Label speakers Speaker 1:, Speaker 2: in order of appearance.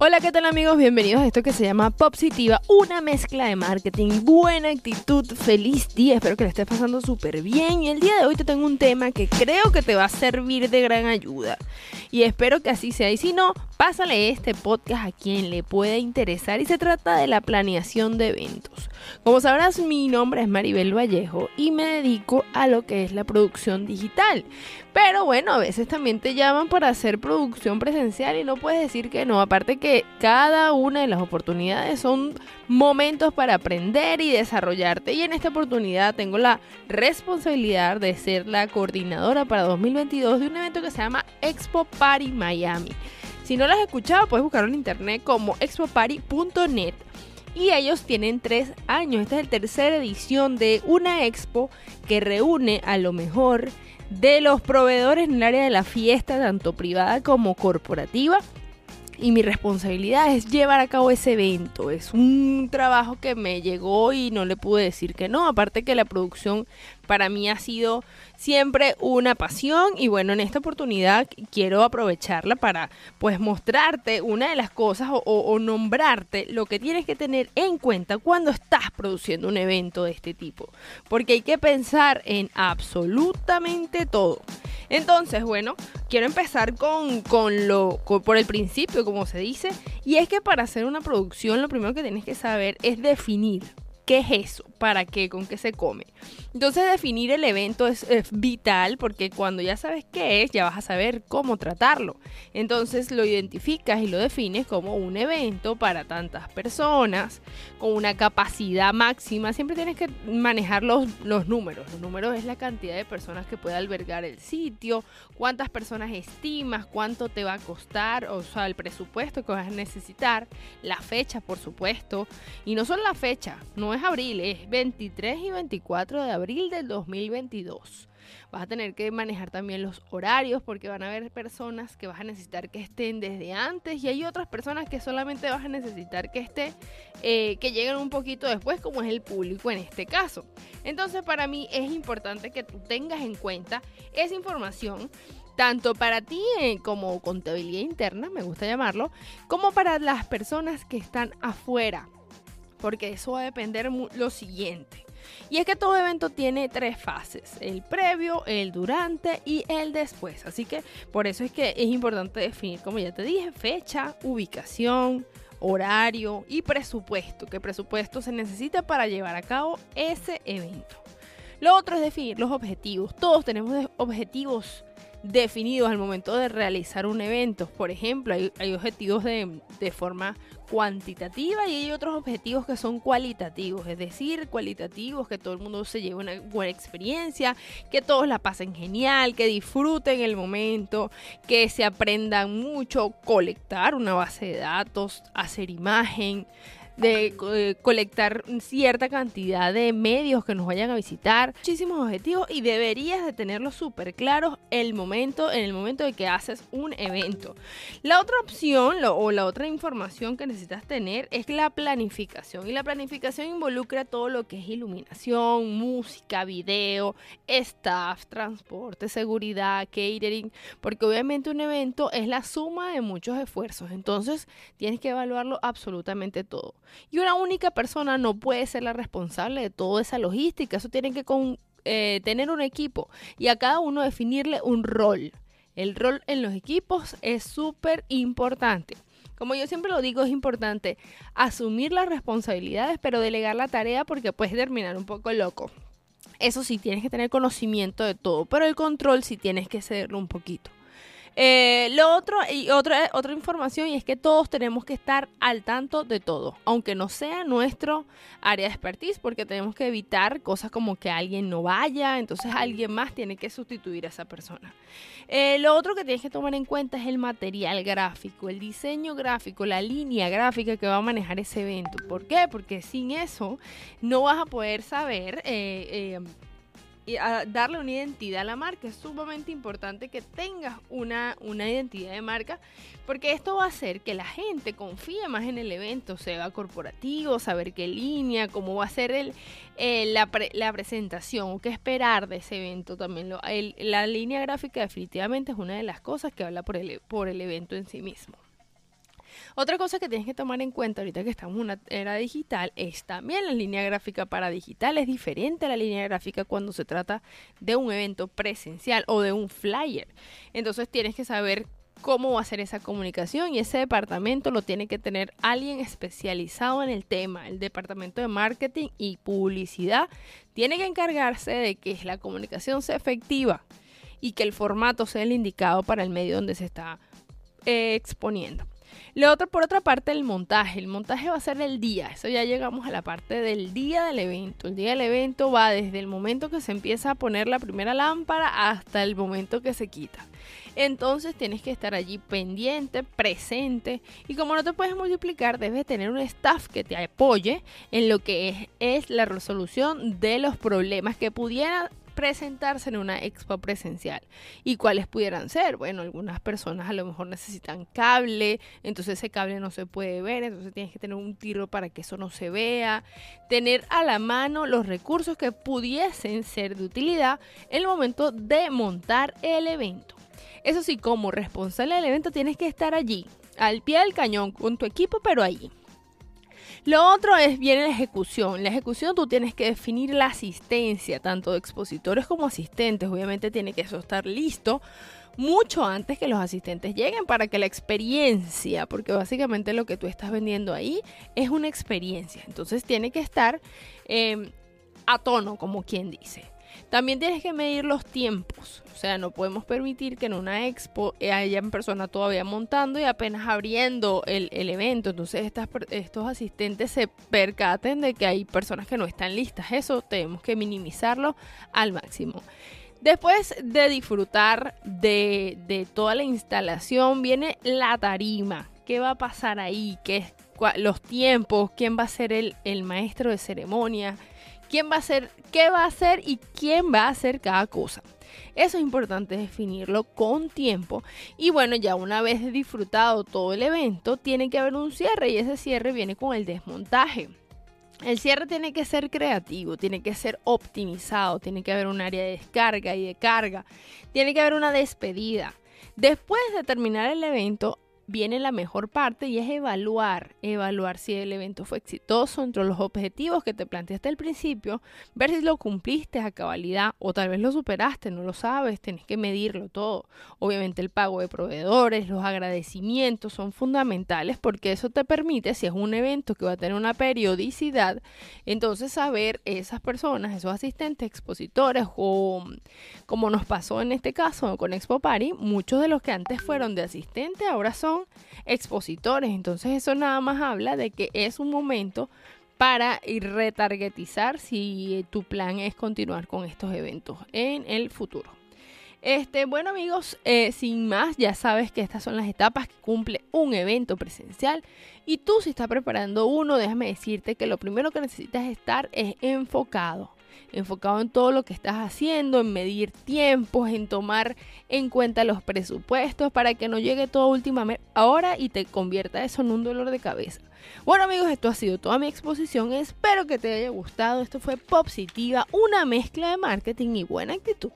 Speaker 1: Hola, ¿qué tal amigos? Bienvenidos a esto que se llama Positiva, una mezcla de marketing, buena actitud, feliz día, espero que le estés pasando súper bien. Y el día de hoy te tengo un tema que creo que te va a servir de gran ayuda. Y espero que así sea. Y si no, pásale este podcast a quien le pueda interesar y se trata de la planeación de eventos. Como sabrás, mi nombre es Maribel Vallejo y me dedico a lo que es la producción digital, pero bueno, a veces también te llaman para hacer producción presencial y no puedes decir que no, aparte que cada una de las oportunidades son momentos para aprender y desarrollarte. Y en esta oportunidad tengo la responsabilidad de ser la coordinadora para 2022 de un evento que se llama Expo Party Miami. Si no lo has escuchado, puedes buscarlo en internet como expoparty.net. Y ellos tienen tres años. Esta es la tercera edición de una expo que reúne a lo mejor de los proveedores en el área de la fiesta, tanto privada como corporativa y mi responsabilidad es llevar a cabo ese evento. Es un trabajo que me llegó y no le pude decir que no. Aparte que la producción para mí ha sido siempre una pasión y bueno, en esta oportunidad quiero aprovecharla para pues mostrarte una de las cosas o, nombrarte lo que tienes que tener en cuenta cuando estás produciendo un evento de este tipo. Porque hay que pensar en absolutamente todo. Entonces, bueno, quiero empezar con, con lo, por el principio, como se dice, y es que para hacer una producción lo primero que tienes que saber es definir qué es eso para qué, con qué se come. Entonces definir el evento es, vital porque cuando ya sabes qué es, ya vas a saber cómo tratarlo. Entonces lo identificas y lo defines como un evento para tantas personas, con una capacidad máxima. Siempre tienes que manejar los, los números. Los números es la cantidad de personas que puede albergar el sitio, cuántas personas estimas, cuánto te va a costar, o sea, el presupuesto que vas a necesitar, la fecha, por supuesto. Y no solo la fecha, no es abril, es 23 y 24 de abril del 2022. Vas a tener que manejar también los horarios porque van a haber personas que vas a necesitar que estén desde antes y hay otras personas que solamente vas a necesitar que estén, eh, que lleguen un poquito después, como es el público en este caso. Entonces para mí es importante que tú tengas en cuenta esa información tanto para ti eh, como contabilidad interna, me gusta llamarlo, como para las personas que están afuera porque eso va a depender lo siguiente. Y es que todo evento tiene tres fases, el previo, el durante y el después. Así que por eso es que es importante definir, como ya te dije, fecha, ubicación, horario y presupuesto. ¿Qué presupuesto se necesita para llevar a cabo ese evento? Lo otro es definir los objetivos. Todos tenemos objetivos definidos al momento de realizar un evento. Por ejemplo, hay, objetivos de, de, forma cuantitativa y hay otros objetivos que son cualitativos, es decir, cualitativos, que todo el mundo se lleve una buena experiencia, que todos la pasen genial, que disfruten el momento, que se aprendan mucho, colectar una base de datos, hacer imagen, de eh, colectar cierta cantidad de medios que nos vayan a visitar, muchísimos objetivos y deberías de tenerlos súper claros el momento, en el momento de que haces un evento. La otra opción o la otra información que necesitas tener es la planificación y la planificación involucra todo lo que es iluminación, música, video, staff, transporte, seguridad, catering, porque obviamente un evento es la suma de muchos esfuerzos, entonces tienes que evaluarlo absolutamente todo. Y una única persona no puede ser la responsable de toda esa logística. Eso tiene que eh, tener un equipo y a cada uno definirle un rol. El rol en los equipos es súper importante. Como yo siempre lo digo, es importante asumir las responsabilidades, pero delegar la tarea porque puedes terminar un poco loco. Eso sí, tienes que tener conocimiento de todo, pero el control sí tienes que cederlo un poquito. Eh, lo otro, y otra, otra información, y es que todos tenemos que estar al tanto de todo, aunque no sea nuestro área de expertise, porque tenemos que evitar cosas como que alguien no vaya, entonces alguien más tiene que sustituir a esa persona. Eh, lo otro que tienes que tomar en cuenta es el material gráfico, el diseño gráfico, la línea gráfica que va a manejar ese evento. ¿Por qué? Porque sin eso no vas a poder saber... Eh, darle una identidad a la marca. Es sumamente importante que tengas una, una identidad de marca porque esto va a hacer que la gente confíe más en el evento, sea corporativo, saber qué línea, cómo va a ser el, la, la, presentación qué esperar de ese evento también. Lo, la línea gráfica definitivamente es una de las cosas que habla por el, por el evento en sí mismo. Otra cosa que tienes que tomar en cuenta ahorita que estamos en una era digital es también la línea gráfica para digital. Es diferente a la línea gráfica cuando se trata de un evento presencial o de un flyer. Entonces tienes que saber cómo va a ser esa comunicación y ese departamento lo tiene que tener alguien especializado en el tema. El departamento de marketing y publicidad tiene que encargarse de que la comunicación sea efectiva y que el formato sea el indicado para el medio donde se está eh, exponiendo. Lo otro, por otra parte, el montaje. El montaje va a ser el día. Eso ya llegamos a la parte del día del evento. El día del evento va desde el momento que se empieza a poner la primera lámpara hasta el momento que se quita. Entonces tienes que estar allí pendiente, presente. Y como no te puedes multiplicar, debes tener un staff que te apoye en lo que es, es la resolución de los problemas que pudieran presentarse en una expo presencial. ¿Y cuáles pudieran ser? Bueno, algunas personas a lo mejor necesitan cable, entonces ese cable no se puede ver, entonces tienes que tener un tiro para que eso no se vea, tener a la mano los recursos que pudiesen ser de utilidad en el momento de montar el evento. Eso sí, como responsable del evento tienes que estar allí, al pie del cañón, con tu equipo, pero allí. Lo otro es viene la ejecución. La ejecución tú tienes que definir la asistencia, tanto de expositores como asistentes. Obviamente tiene que eso estar listo mucho antes que los asistentes lleguen para que la experiencia, porque básicamente lo que tú estás vendiendo ahí es una experiencia. Entonces tiene que estar em, a tono, como quien dice. También tienes que medir los tiempos. O sea, no podemos permitir que en una expo haya personas todavía montando y apenas abriendo el, evento. Entonces estos asistentes se percaten de que hay personas que no están listas. Eso tenemos que minimizarlo al máximo. Después de disfrutar de, toda la instalación, viene la tarima. ¿Qué va a pasar ahí? ¿Qué, los tiempos? ¿Quién va a ser el, el maestro de ceremonia? Quién va a hacer, qué va a hacer y quién va a hacer cada cosa. Eso es importante definirlo con tiempo. Y bueno, ya una vez disfrutado todo el evento, tiene que haber un cierre y ese cierre viene con el desmontaje. El cierre tiene que ser creativo, tiene que ser optimizado, tiene que haber un área de descarga y de carga, tiene que haber una despedida. Después de terminar el evento, viene la mejor parte y es evaluar, evaluar si el evento fue exitoso entre los objetivos que te planteaste al principio, ver si lo cumpliste a cabalidad o tal vez lo superaste, no lo sabes, tenés que medirlo todo. Obviamente el pago de proveedores, los agradecimientos son fundamentales porque eso te permite, si es un evento que va a tener una periodicidad, entonces saber esas personas, esos asistentes, expositores o como nos pasó en este caso con Expo Party, muchos de los que antes fueron de asistente ahora son expositores. Entonces eso nada más habla de que es un momento para retargetizar si tu plan es continuar con estos eventos en el futuro. Este, bueno amigos, eh, sin más, ya sabes que estas son las etapas que cumple un evento presencial y tú si estás preparando uno, déjame decirte que lo primero que necesitas estar es enfocado enfocado en todo lo que estás haciendo, en medir tiempos, en tomar en cuenta los presupuestos para que no llegue todo última hora y te convierta eso en un dolor de cabeza. Bueno amigos, esto ha sido toda mi exposición, espero que te haya gustado, esto fue Positiva, una mezcla de marketing y buena actitud.